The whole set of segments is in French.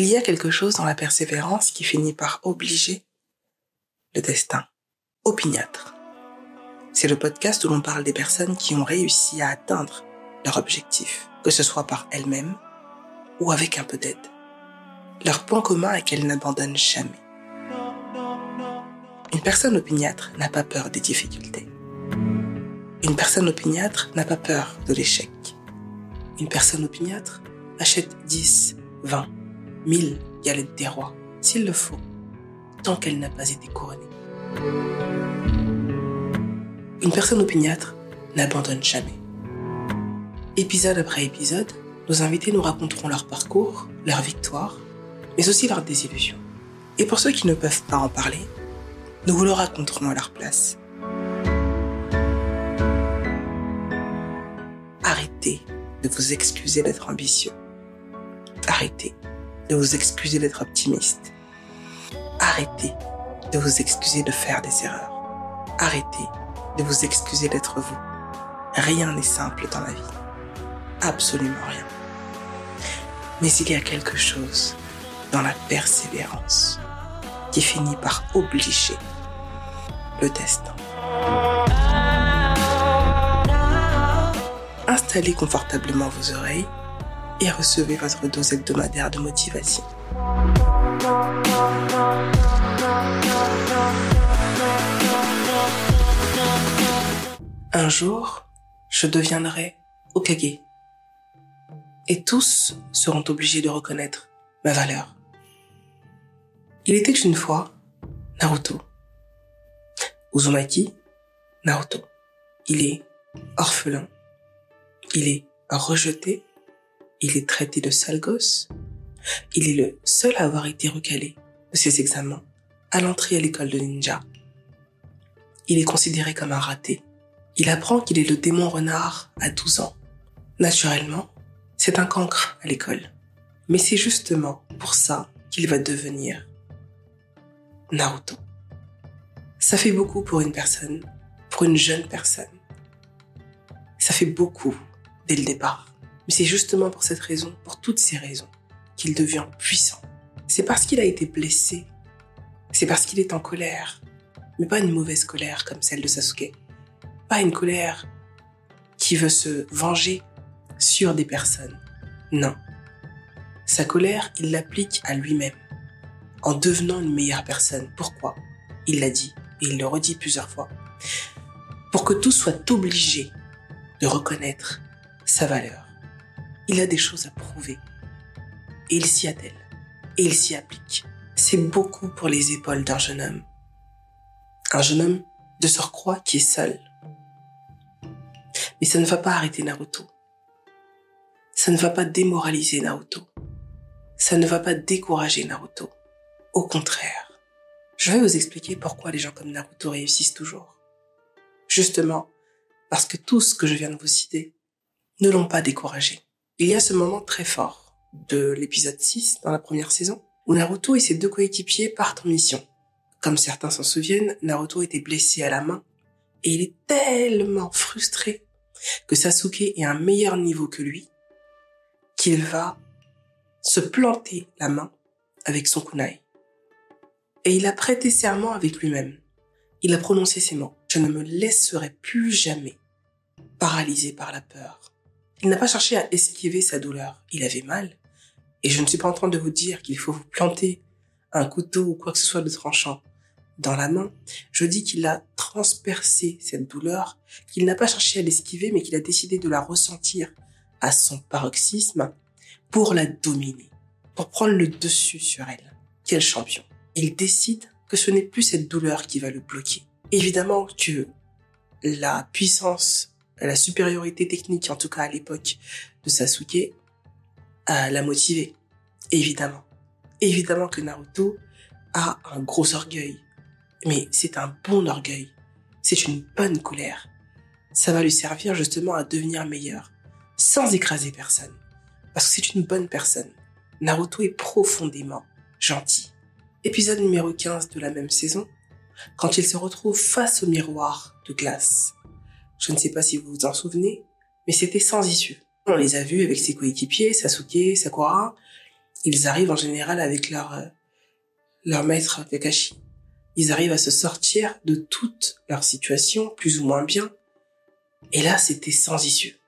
Il y a quelque chose dans la persévérance qui finit par obliger le destin. Opiniâtre. C'est le podcast où l'on parle des personnes qui ont réussi à atteindre leur objectif, que ce soit par elles-mêmes ou avec un peu d'aide. Leur point commun est qu'elles n'abandonnent jamais. Une personne opiniâtre n'a pas peur des difficultés. Une personne opiniâtre n'a pas peur de l'échec. Une personne opiniâtre achète 10, 20, 1000 galettes des rois, s'il le faut, tant qu'elle n'a pas été couronnée. Une personne opiniâtre n'abandonne jamais. Épisode après épisode, nos invités nous raconteront leur parcours, leurs victoires, mais aussi leurs désillusions. Et pour ceux qui ne peuvent pas en parler, nous vous le raconterons à leur place. Arrêtez de vous excuser d'être ambitieux. Arrêtez de vous excuser d'être optimiste. Arrêtez de vous excuser de faire des erreurs. Arrêtez de vous excuser d'être vous. Rien n'est simple dans la vie. Absolument rien. Mais il y a quelque chose dans la persévérance qui finit par obliger le destin. Installez confortablement vos oreilles et recevez votre dose hebdomadaire de motivation. Un jour, je deviendrai Okage. Et tous seront obligés de reconnaître ma valeur. Il était une fois Naruto. Uzumaki, Naruto. Il est orphelin. Il est rejeté il est traité de sale gosse. Il est le seul à avoir été recalé de ses examens à l'entrée à l'école de ninja. Il est considéré comme un raté. Il apprend qu'il est le démon renard à 12 ans. Naturellement, c'est un cancre à l'école. Mais c'est justement pour ça qu'il va devenir Naruto. Ça fait beaucoup pour une personne, pour une jeune personne. Ça fait beaucoup dès le départ. Mais c'est justement pour cette raison, pour toutes ces raisons, qu'il devient puissant. C'est parce qu'il a été blessé. C'est parce qu'il est en colère. Mais pas une mauvaise colère comme celle de Sasuke. Pas une colère qui veut se venger sur des personnes. Non. Sa colère, il l'applique à lui-même. En devenant une meilleure personne. Pourquoi? Il l'a dit, et il le redit plusieurs fois. Pour que tout soit obligé de reconnaître sa valeur il a des choses à prouver. Et il s'y attelle. Et il s'y applique. C'est beaucoup pour les épaules d'un jeune homme. Un jeune homme de surcroît qui est seul. Mais ça ne va pas arrêter Naruto. Ça ne va pas démoraliser Naruto. Ça ne va pas décourager Naruto. Au contraire. Je vais vous expliquer pourquoi les gens comme Naruto réussissent toujours. Justement, parce que tout ce que je viens de vous citer ne l'ont pas découragé. Il y a ce moment très fort de l'épisode 6 dans la première saison où Naruto et ses deux coéquipiers partent en mission. Comme certains s'en souviennent, Naruto était blessé à la main et il est tellement frustré que Sasuke est à un meilleur niveau que lui qu'il va se planter la main avec son kunai. Et il a prêté serment avec lui-même. Il a prononcé ces mots. Je ne me laisserai plus jamais paralysé par la peur. Il n'a pas cherché à esquiver sa douleur. Il avait mal. Et je ne suis pas en train de vous dire qu'il faut vous planter un couteau ou quoi que ce soit de tranchant dans la main. Je dis qu'il a transpercé cette douleur, qu'il n'a pas cherché à l'esquiver, mais qu'il a décidé de la ressentir à son paroxysme pour la dominer, pour prendre le dessus sur elle. Quel champion. Il décide que ce n'est plus cette douleur qui va le bloquer. Évidemment que la puissance la supériorité technique, en tout cas à l'époque de Sasuke, l'a motivé. Évidemment. Évidemment que Naruto a un gros orgueil. Mais c'est un bon orgueil. C'est une bonne colère. Ça va lui servir justement à devenir meilleur, sans écraser personne. Parce que c'est une bonne personne. Naruto est profondément gentil. Épisode numéro 15 de la même saison, quand il se retrouve face au miroir de glace. Je ne sais pas si vous vous en souvenez, mais c'était sans issue. On les a vus avec ses coéquipiers, Sasuke, Sakura, ils arrivent en général avec leur, euh, leur maître Kakashi. Ils arrivent à se sortir de toute leur situation, plus ou moins bien. Et là, c'était sans issue.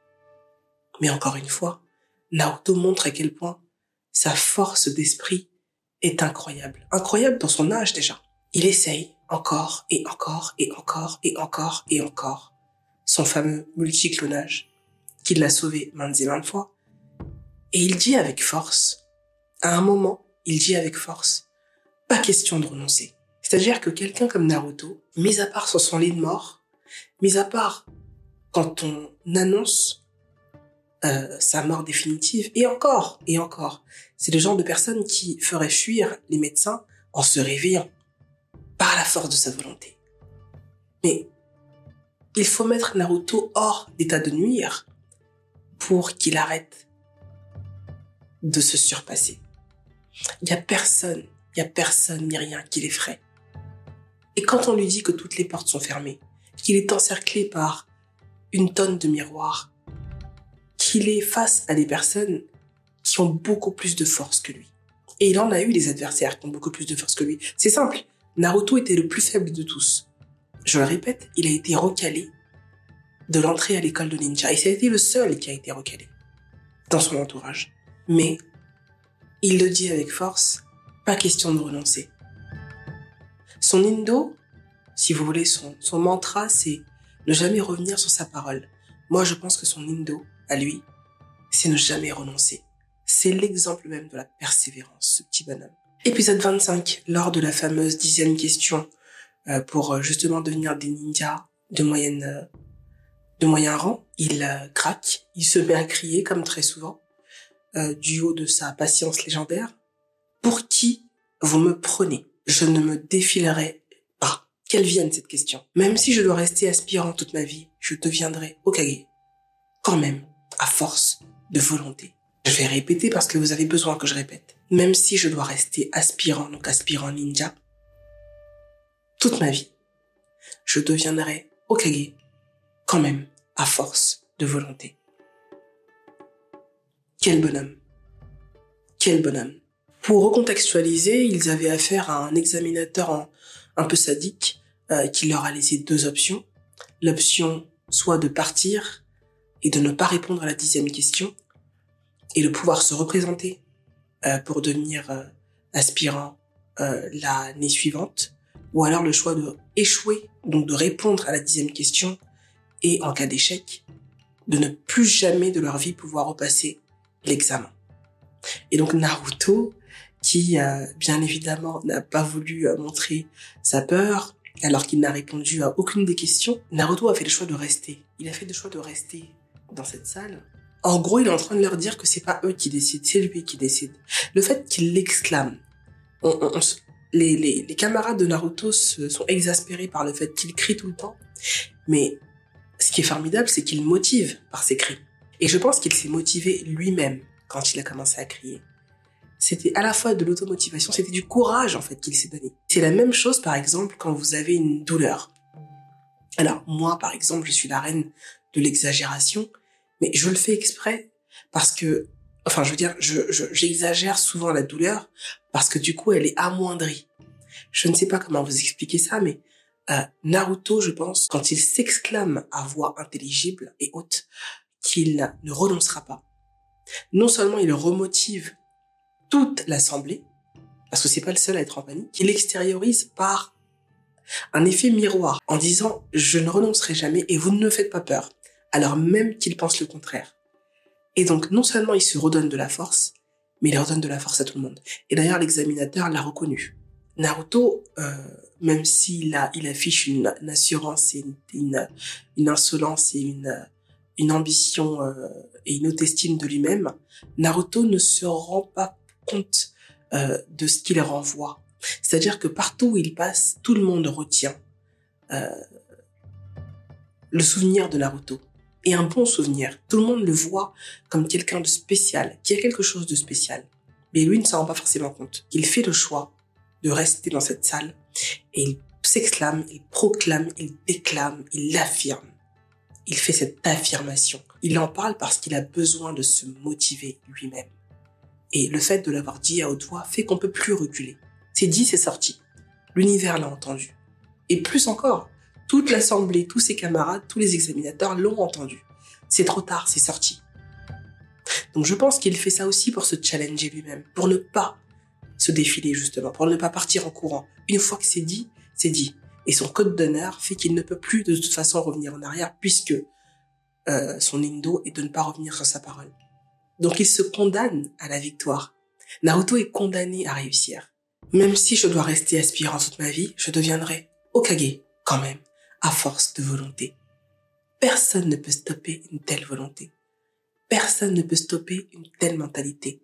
Mais encore une fois, Naruto montre à quel point sa force d'esprit est incroyable. Incroyable dans son âge déjà. Il essaye encore et encore et encore et encore et encore son fameux multiclonage qui l'a sauvé maintes et maintes fois. Et il dit avec force, à un moment, il dit avec force, pas question de renoncer. C'est-à-dire que quelqu'un comme Naruto, mis à part sur son lit de mort, mis à part quand on annonce euh, sa mort définitive, et encore, et encore, c'est le genre de personne qui ferait fuir les médecins en se réveillant par la force de sa volonté. Mais il faut mettre Naruto hors d'état de nuire pour qu'il arrête de se surpasser. Il n'y a personne, il n'y a personne ni rien qui l'effraie. Et quand on lui dit que toutes les portes sont fermées, qu'il est encerclé par une tonne de miroirs, qu'il est face à des personnes qui ont beaucoup plus de force que lui. Et il en a eu des adversaires qui ont beaucoup plus de force que lui. C'est simple. Naruto était le plus faible de tous. Je le répète, il a été recalé de l'entrée à l'école de ninja. Et ça a le seul qui a été recalé dans son entourage. Mais il le dit avec force, pas question de renoncer. Son indo, si vous voulez, son, mantra, c'est ne jamais revenir sur sa parole. Moi, je pense que son indo, à lui, c'est ne jamais renoncer. C'est l'exemple même de la persévérance, ce petit bonhomme. Épisode 25, lors de la fameuse dixième question pour euh, justement devenir des ninjas de moyenne euh, de moyen rang, il craque, il se met à crier comme très souvent, du haut de sa patience légendaire. Pour qui vous me prenez? Je ne me défilerai pas. Qu'elle vienne cette question. Même si je dois rester aspirant toute ma vie, je deviendrai Okage. Quand même, à force de volonté. Je vais répéter parce que vous avez besoin que je répète. Même si je dois rester aspirant, donc aspirant ninja, toute ma vie, je deviendrai Okage quand même à force de volonté. Quel bonhomme. Quel bonhomme. Pour recontextualiser, ils avaient affaire à un examinateur un peu sadique euh, qui leur a laissé deux options. L'option soit de partir et de ne pas répondre à la dixième question et de pouvoir se représenter euh, pour devenir euh, aspirant l'année suivante, ou alors le choix de échouer, donc de répondre à la dixième question et en cas d'échec, de ne plus jamais de leur vie pouvoir repasser l'examen. Et donc Naruto, qui euh, bien évidemment n'a pas voulu euh, montrer sa peur, alors qu'il n'a répondu à aucune des questions, Naruto a fait le choix de rester. Il a fait le choix de rester dans cette salle. En gros, il est en train de leur dire que c'est pas eux qui décident, c'est lui qui décide. Le fait qu'il l'exclame, les, les, les camarades de Naruto se sont exaspérés par le fait qu'il crie tout le temps, mais ce qui est formidable, c'est qu'il motive par ses cris. Et je pense qu'il s'est motivé lui-même quand il a commencé à crier. C'était à la fois de l'automotivation, c'était du courage en fait qu'il s'est donné. C'est la même chose par exemple quand vous avez une douleur. Alors moi par exemple, je suis la reine de l'exagération, mais je le fais exprès parce que, enfin je veux dire, j'exagère je, souvent la douleur parce que du coup elle est amoindrie. Je ne sais pas comment vous expliquer ça, mais euh, Naruto, je pense, quand il s'exclame à voix intelligible et haute, qu'il ne renoncera pas. Non seulement il remotive toute l'assemblée, parce que c'est pas le seul à être en panique, qu'il extériorise par un effet miroir en disant je ne renoncerai jamais et vous ne me faites pas peur, alors même qu'il pense le contraire. Et donc non seulement il se redonne de la force, mais il redonne de la force à tout le monde. Et d'ailleurs l'examinateur l'a reconnu. Naruto, euh, même s'il a, il affiche une, assurance et une, insolence et une, ambition euh, et une haute estime de lui-même, Naruto ne se rend pas compte euh, de ce qu'il renvoie. C'est-à-dire que partout où il passe, tout le monde retient le souvenir de Naruto. Et un bon souvenir. Tout le monde le voit comme quelqu'un de spécial, qui a quelque chose de spécial. Mais lui ne s'en rend pas forcément compte. Il fait le choix de rester dans cette salle et il s'exclame, il proclame, il déclame, il l'affirme. Il fait cette affirmation. Il en parle parce qu'il a besoin de se motiver lui-même. Et le fait de l'avoir dit à haute voix fait qu'on peut plus reculer. C'est dit, c'est sorti. L'univers l'a entendu. Et plus encore, toute l'assemblée, tous ses camarades, tous les examinateurs l'ont entendu. C'est trop tard, c'est sorti. Donc je pense qu'il fait ça aussi pour se challenger lui-même, pour ne pas se défiler justement, pour ne pas partir en courant. Une fois que c'est dit, c'est dit. Et son code d'honneur fait qu'il ne peut plus de toute façon revenir en arrière puisque euh, son indo est de ne pas revenir sur sa parole. Donc il se condamne à la victoire. Naruto est condamné à réussir. Même si je dois rester aspirant toute ma vie, je deviendrai Okage quand même, à force de volonté. Personne ne peut stopper une telle volonté. Personne ne peut stopper une telle mentalité.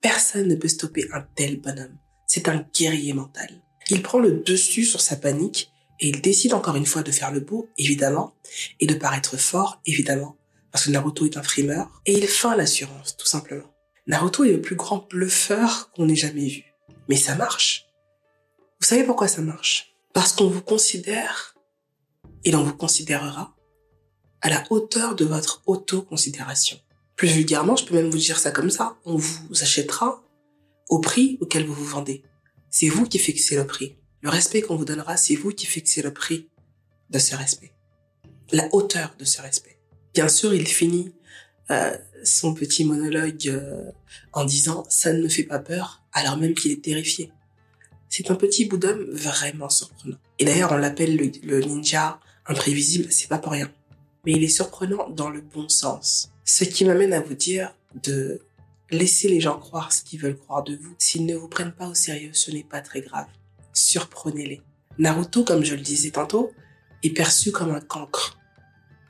Personne ne peut stopper un tel bonhomme. C'est un guerrier mental. Il prend le dessus sur sa panique et il décide encore une fois de faire le beau, évidemment, et de paraître fort, évidemment, parce que Naruto est un frimeur, et il feint l'assurance, tout simplement. Naruto est le plus grand bluffeur qu'on ait jamais vu. Mais ça marche. Vous savez pourquoi ça marche? Parce qu'on vous considère, et l'on vous considérera, à la hauteur de votre auto-considération. Plus vulgairement, je peux même vous dire ça comme ça, on vous achètera au prix auquel vous vous vendez. C'est vous qui fixez le prix. Le respect qu'on vous donnera, c'est vous qui fixez le prix de ce respect. La hauteur de ce respect. Bien sûr, il finit euh, son petit monologue euh, en disant ⁇ ça ne me fait pas peur ⁇ alors même qu'il est terrifié. C'est un petit bout d'homme vraiment surprenant. Et d'ailleurs, on l'appelle le, le ninja imprévisible, c'est pas pour rien. Mais il est surprenant dans le bon sens. Ce qui m'amène à vous dire de Laissez les gens croire ce qu'ils veulent croire de vous. S'ils ne vous prennent pas au sérieux, ce n'est pas très grave. Surprenez-les. Naruto, comme je le disais tantôt, est perçu comme un cancre.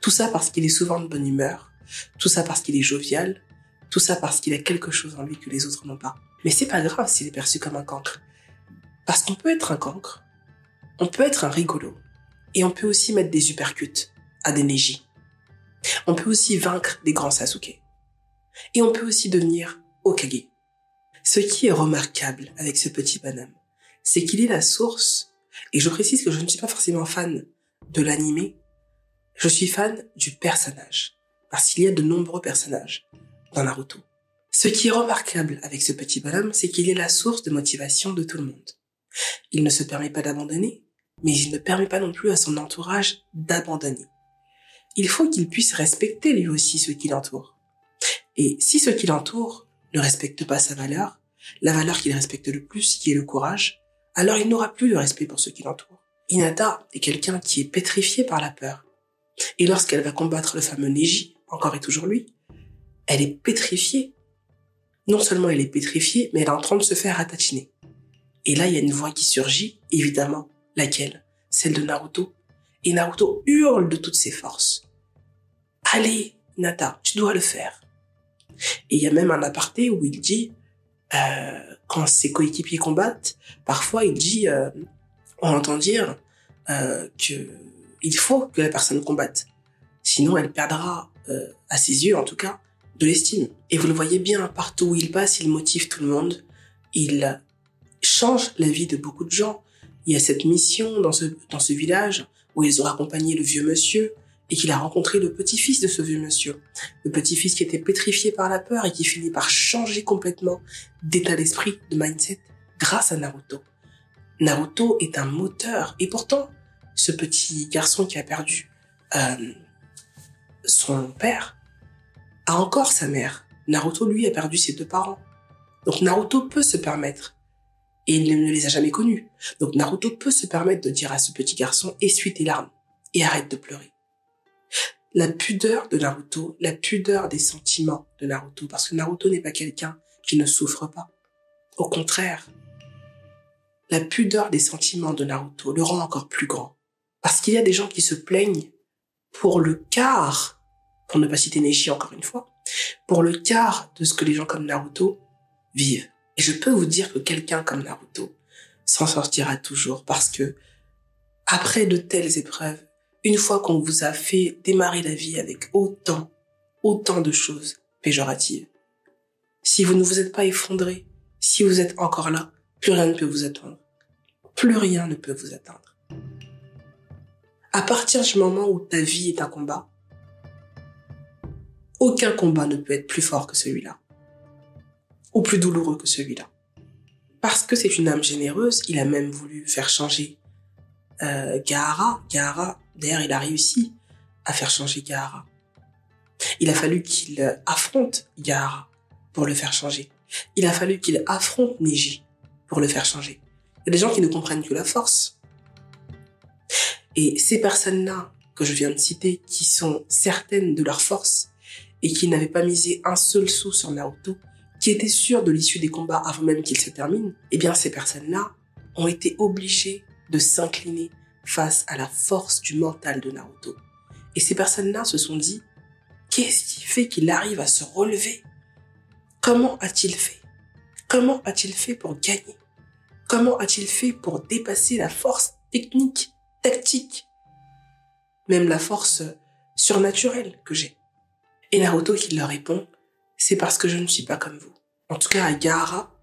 Tout ça parce qu'il est souvent de bonne humeur. Tout ça parce qu'il est jovial. Tout ça parce qu'il a quelque chose en lui que les autres n'ont pas. Mais c'est pas grave s'il est perçu comme un cancre. Parce qu'on peut être un cancre. On peut être un rigolo. Et on peut aussi mettre des uppercuts à des Neji. On peut aussi vaincre des grands Sasuke. Et on peut aussi devenir Okage. Ce qui est remarquable avec ce petit bonhomme, c'est qu'il est la source, et je précise que je ne suis pas forcément fan de l'animé, je suis fan du personnage, parce qu'il y a de nombreux personnages dans Naruto. Ce qui est remarquable avec ce petit bonhomme, c'est qu'il est la source de motivation de tout le monde. Il ne se permet pas d'abandonner, mais il ne permet pas non plus à son entourage d'abandonner. Il faut qu'il puisse respecter lui aussi ceux qui l'entourent. Et si ceux qui l'entourent ne respectent pas sa valeur, la valeur qu'il respecte le plus, qui est le courage, alors il n'aura plus de respect pour ceux qui l'entourent. Inada est quelqu'un qui est pétrifié par la peur. Et lorsqu'elle va combattre le fameux Neji, encore et toujours lui, elle est pétrifiée. Non seulement elle est pétrifiée, mais elle est en train de se faire attatiner. Et là, il y a une voix qui surgit, évidemment. Laquelle? Celle de Naruto? Et Naruto hurle de toutes ses forces. Allez, Nata, tu dois le faire. Et il y a même un aparté où il dit, euh, quand ses coéquipiers combattent, parfois il dit, euh, on entend dire euh, que il faut que la personne combatte, sinon elle perdra, euh, à ses yeux en tout cas, de l'estime. Et vous le voyez bien, partout où il passe, il motive tout le monde, il change la vie de beaucoup de gens. Il y a cette mission dans ce, dans ce village où ils ont accompagné le vieux monsieur, et qu'il a rencontré le petit-fils de ce vieux monsieur. Le petit-fils qui était pétrifié par la peur et qui finit par changer complètement d'état d'esprit, de mindset, grâce à Naruto. Naruto est un moteur. Et pourtant, ce petit garçon qui a perdu euh, son père a encore sa mère. Naruto, lui, a perdu ses deux parents. Donc Naruto peut se permettre, et il ne les a jamais connus, donc Naruto peut se permettre de dire à ce petit garçon, essuie tes larmes et arrête de pleurer la pudeur de Naruto, la pudeur des sentiments de Naruto, parce que Naruto n'est pas quelqu'un qui ne souffre pas. Au contraire, la pudeur des sentiments de Naruto le rend encore plus grand. Parce qu'il y a des gens qui se plaignent pour le quart, pour ne pas citer Neji encore une fois, pour le quart de ce que les gens comme Naruto vivent. Et je peux vous dire que quelqu'un comme Naruto s'en sortira toujours parce que après de telles épreuves, une fois qu'on vous a fait démarrer la vie avec autant, autant de choses péjoratives, si vous ne vous êtes pas effondré, si vous êtes encore là, plus rien ne peut vous attendre. Plus rien ne peut vous atteindre. À partir du moment où ta vie est un combat, aucun combat ne peut être plus fort que celui-là. Ou plus douloureux que celui-là. Parce que c'est une âme généreuse, il a même voulu faire changer euh, Gaara. Gaara, d'ailleurs, il a réussi à faire changer Gaara. Il a fallu qu'il affronte Gaara pour le faire changer. Il a fallu qu'il affronte Neji pour le faire changer. Il y a des gens qui ne comprennent que la force. Et ces personnes-là que je viens de citer, qui sont certaines de leur force et qui n'avaient pas misé un seul sou sur Naruto, qui étaient sûres de l'issue des combats avant même qu'ils se terminent, eh bien ces personnes-là ont été obligées de s'incliner face à la force du mental de Naruto. Et ces personnes-là se sont dit, qu'est-ce qui fait qu'il arrive à se relever? Comment a-t-il fait? Comment a-t-il fait pour gagner? Comment a-t-il fait pour dépasser la force technique, tactique, même la force surnaturelle que j'ai? Et Naruto qui leur répond, c'est parce que je ne suis pas comme vous. En tout cas, à Gaara,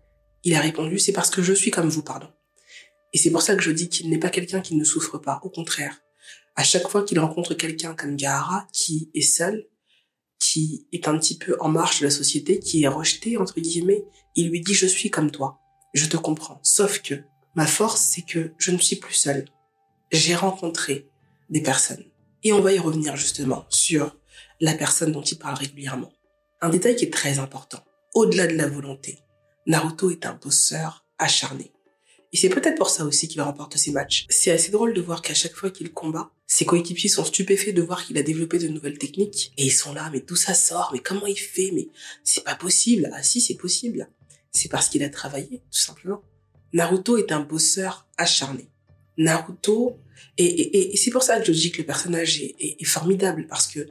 il a répondu, c'est parce que je suis comme vous, pardon. Et c'est pour ça que je dis qu'il n'est pas quelqu'un qui ne souffre pas. Au contraire, à chaque fois qu'il rencontre quelqu'un comme Gaara, qui est seul, qui est un petit peu en marche de la société, qui est rejeté, entre guillemets, il lui dit, je suis comme toi. Je te comprends. Sauf que ma force, c'est que je ne suis plus seul. J'ai rencontré des personnes. Et on va y revenir justement sur la personne dont il parle régulièrement. Un détail qui est très important. Au-delà de la volonté, Naruto est un bosseur acharné. Et c'est peut-être pour ça aussi qu'il remporte ses matchs. C'est assez drôle de voir qu'à chaque fois qu'il combat, ses coéquipiers sont stupéfaits de voir qu'il a développé de nouvelles techniques. Et ils sont là, mais d'où ça sort? Mais comment il fait? Mais c'est pas possible. Ah si, c'est possible. C'est parce qu'il a travaillé, tout simplement. Naruto est un bosseur acharné. Naruto, et, c'est pour ça que je dis que le personnage est formidable, parce que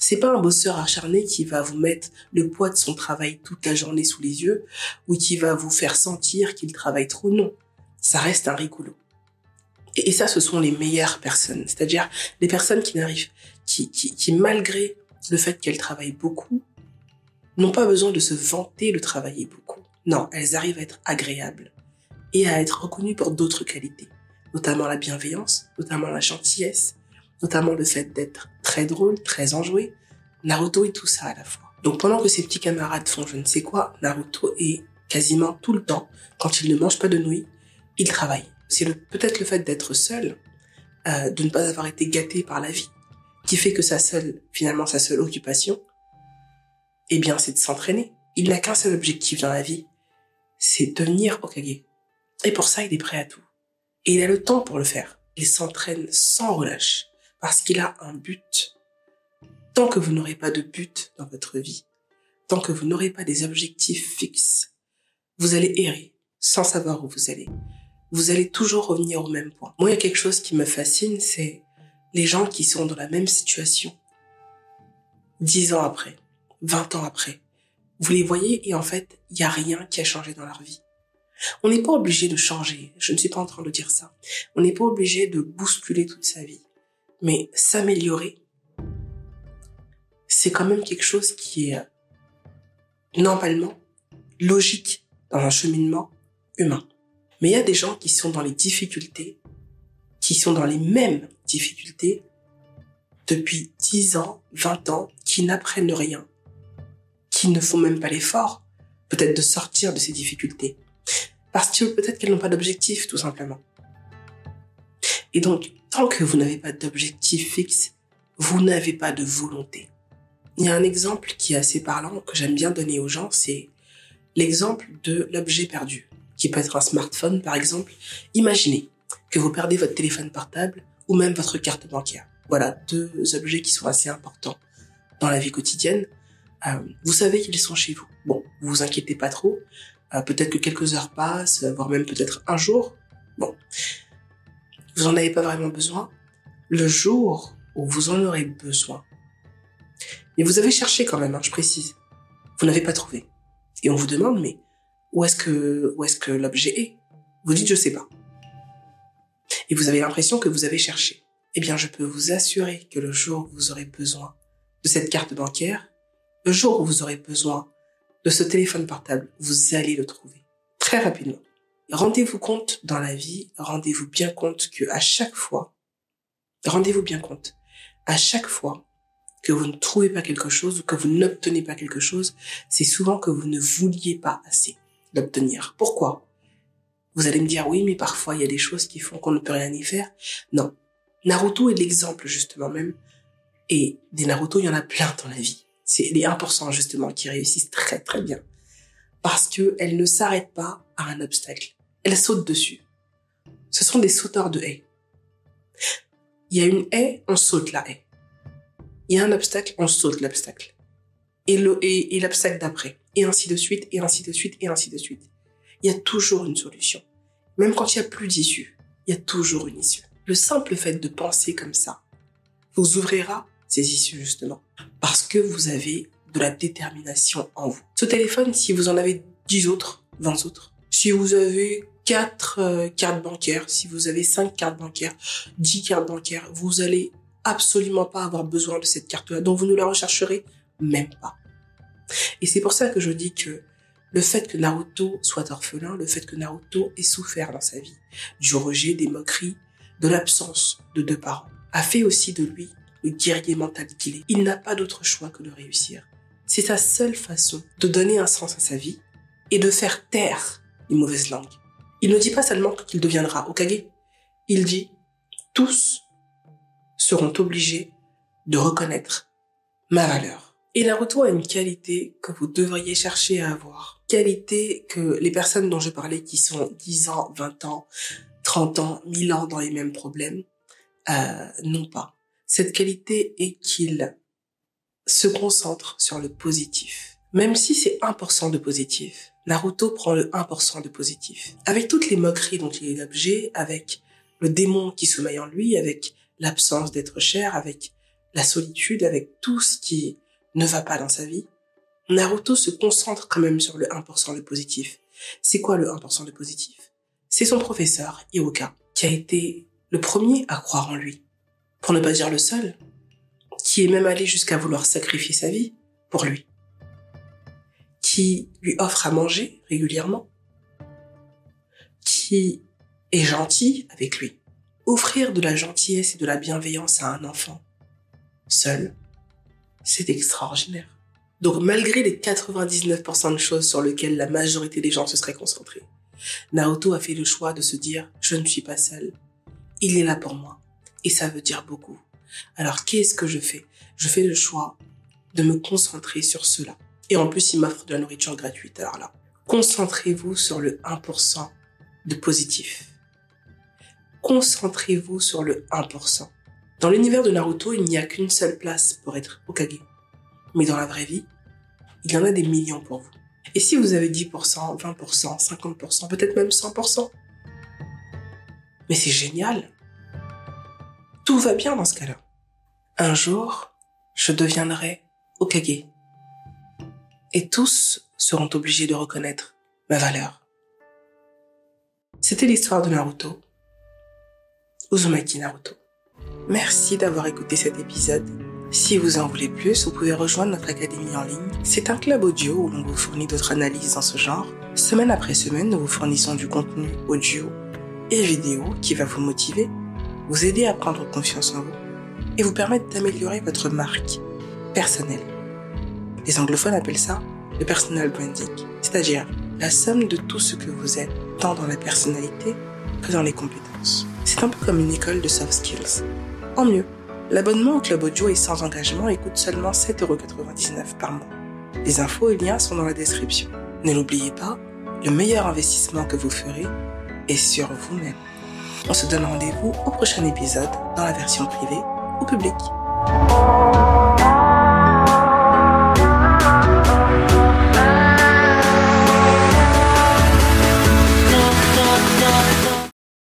c'est pas un bosseur acharné qui va vous mettre le poids de son travail toute la journée sous les yeux, ou qui va vous faire sentir qu'il travaille trop, non ça reste un rigolo. Et, ça, ce sont les meilleures personnes. C'est-à-dire les personnes qui n'arrivent, qui, qui, qui, malgré le fait qu'elles travaillent beaucoup, n'ont pas besoin de se vanter de travailler beaucoup. Non, elles arrivent à être agréables et à être reconnues pour d'autres qualités, notamment la bienveillance, notamment la gentillesse, notamment le fait d'être très drôle, très enjoué. Naruto est tout ça à la fois. Donc pendant que ses petits camarades font je ne sais quoi, Naruto est quasiment tout le temps, quand il ne mange pas de nouilles, il travaille. C'est peut-être le fait d'être seul, euh, de ne pas avoir été gâté par la vie, qui fait que sa seule, finalement sa seule occupation, eh bien, c'est de s'entraîner. Il n'a qu'un seul objectif dans la vie, c'est devenir Okage. Et pour ça, il est prêt à tout. Et il a le temps pour le faire. Il s'entraîne sans relâche, parce qu'il a un but. Tant que vous n'aurez pas de but dans votre vie, tant que vous n'aurez pas des objectifs fixes, vous allez errer sans savoir où vous allez vous allez toujours revenir au même point. Moi, il y a quelque chose qui me fascine, c'est les gens qui sont dans la même situation. Dix ans après, vingt ans après. Vous les voyez et en fait, il n'y a rien qui a changé dans leur vie. On n'est pas obligé de changer. Je ne suis pas en train de dire ça. On n'est pas obligé de bousculer toute sa vie. Mais s'améliorer, c'est quand même quelque chose qui est normalement logique dans un cheminement humain. Mais il y a des gens qui sont dans les difficultés, qui sont dans les mêmes difficultés depuis 10 ans, 20 ans, qui n'apprennent rien, qui ne font même pas l'effort, peut-être de sortir de ces difficultés. Parce que peut-être qu'elles n'ont pas d'objectif, tout simplement. Et donc, tant que vous n'avez pas d'objectif fixe, vous n'avez pas de volonté. Il y a un exemple qui est assez parlant, que j'aime bien donner aux gens, c'est l'exemple de l'objet perdu qui peut être un smartphone par exemple, imaginez que vous perdez votre téléphone portable ou même votre carte bancaire. Voilà deux objets qui sont assez importants dans la vie quotidienne. Euh, vous savez qu'ils sont chez vous. Bon, vous vous inquiétez pas trop. Euh, peut-être que quelques heures passent, voire même peut-être un jour. Bon, vous en avez pas vraiment besoin. Le jour où vous en aurez besoin, mais vous avez cherché quand même, hein, je précise. Vous n'avez pas trouvé. Et on vous demande, mais où est-ce que, où est-ce que l'objet est? Vous dites je sais pas. Et vous avez l'impression que vous avez cherché. Eh bien, je peux vous assurer que le jour où vous aurez besoin de cette carte bancaire, le jour où vous aurez besoin de ce téléphone portable, vous allez le trouver très rapidement. Rendez-vous compte dans la vie, rendez-vous bien compte que à chaque fois, rendez-vous bien compte, à chaque fois que vous ne trouvez pas quelque chose ou que vous n'obtenez pas quelque chose, c'est souvent que vous ne vouliez pas assez d'obtenir. Pourquoi? Vous allez me dire oui, mais parfois il y a des choses qui font qu'on ne peut rien y faire. Non. Naruto est l'exemple justement même. Et des Naruto, il y en a plein dans la vie. C'est les 1% justement qui réussissent très très bien. Parce que elles ne s'arrêtent pas à un obstacle. Elles sautent dessus. Ce sont des sauteurs de haies. Il y a une haie, on saute la haie. Il y a un obstacle, on saute l'obstacle. Et le, et, l'obstacle d'après. Et ainsi de suite, et ainsi de suite, et ainsi de suite. Il y a toujours une solution. Même quand il n'y a plus d'issue, il y a toujours une issue. Le simple fait de penser comme ça vous ouvrira ces issues, justement. Parce que vous avez de la détermination en vous. Ce téléphone, si vous en avez 10 autres, 20 autres, si vous avez 4 euh, cartes bancaires, si vous avez 5 cartes bancaires, 10 cartes bancaires, vous allez absolument pas avoir besoin de cette carte-là, donc vous ne la rechercherez même pas. Et c'est pour ça que je dis que le fait que Naruto soit orphelin, le fait que Naruto ait souffert dans sa vie du rejet, des moqueries, de l'absence de deux parents, a fait aussi de lui le guerrier mental qu'il est. Il n'a pas d'autre choix que de réussir. C'est sa seule façon de donner un sens à sa vie et de faire taire Il ne dit pas seulement qu'il deviendra Okage. Il dit tous seront obligés de reconnaître ma valeur. Et Naruto a une qualité que vous devriez chercher à avoir. Qualité que les personnes dont je parlais qui sont 10 ans, 20 ans, 30 ans, 1000 ans dans les mêmes problèmes, euh, n'ont pas. Cette qualité est qu'il se concentre sur le positif. Même si c'est 1% de positif, Naruto prend le 1% de positif. Avec toutes les moqueries dont il est l'objet, avec le démon qui sommeille en lui, avec l'absence d'être cher, avec la solitude, avec tout ce qui ne va pas dans sa vie, Naruto se concentre quand même sur le 1% de positif. C'est quoi le 1% de positif? C'est son professeur, Iroka, qui a été le premier à croire en lui, pour ne pas dire le seul, qui est même allé jusqu'à vouloir sacrifier sa vie pour lui, qui lui offre à manger régulièrement, qui est gentil avec lui, offrir de la gentillesse et de la bienveillance à un enfant seul, c'est extraordinaire. Donc malgré les 99% de choses sur lesquelles la majorité des gens se seraient concentrés, Naoto a fait le choix de se dire je ne suis pas seul. Il est là pour moi. Et ça veut dire beaucoup. Alors qu'est-ce que je fais? Je fais le choix de me concentrer sur cela. Et en plus, il m'offre de la nourriture gratuite. Alors là, concentrez-vous sur le 1% de positif concentrez-vous sur le 1%. Dans l'univers de Naruto, il n'y a qu'une seule place pour être Okage. Mais dans la vraie vie, il y en a des millions pour vous. Et si vous avez 10%, 20%, 50%, peut-être même 100%, mais c'est génial. Tout va bien dans ce cas-là. Un jour, je deviendrai Okage. Et tous seront obligés de reconnaître ma valeur. C'était l'histoire de Naruto. Uzumaki Naruto. Merci d'avoir écouté cet épisode. Si vous en voulez plus, vous pouvez rejoindre notre académie en ligne. C'est un club audio où l'on vous fournit d'autres analyses dans ce genre. Semaine après semaine, nous vous fournissons du contenu audio et vidéo qui va vous motiver, vous aider à prendre confiance en vous et vous permettre d'améliorer votre marque personnelle. Les anglophones appellent ça le personal branding, c'est-à-dire la somme de tout ce que vous êtes, tant dans la personnalité que dans les compétences. C'est un peu comme une école de soft skills. En mieux, l'abonnement au club audio est sans engagement et coûte seulement 7,99€ par mois. Les infos et liens sont dans la description. Ne l'oubliez pas, le meilleur investissement que vous ferez est sur vous-même. On se donne rendez-vous au prochain épisode dans la version privée ou publique.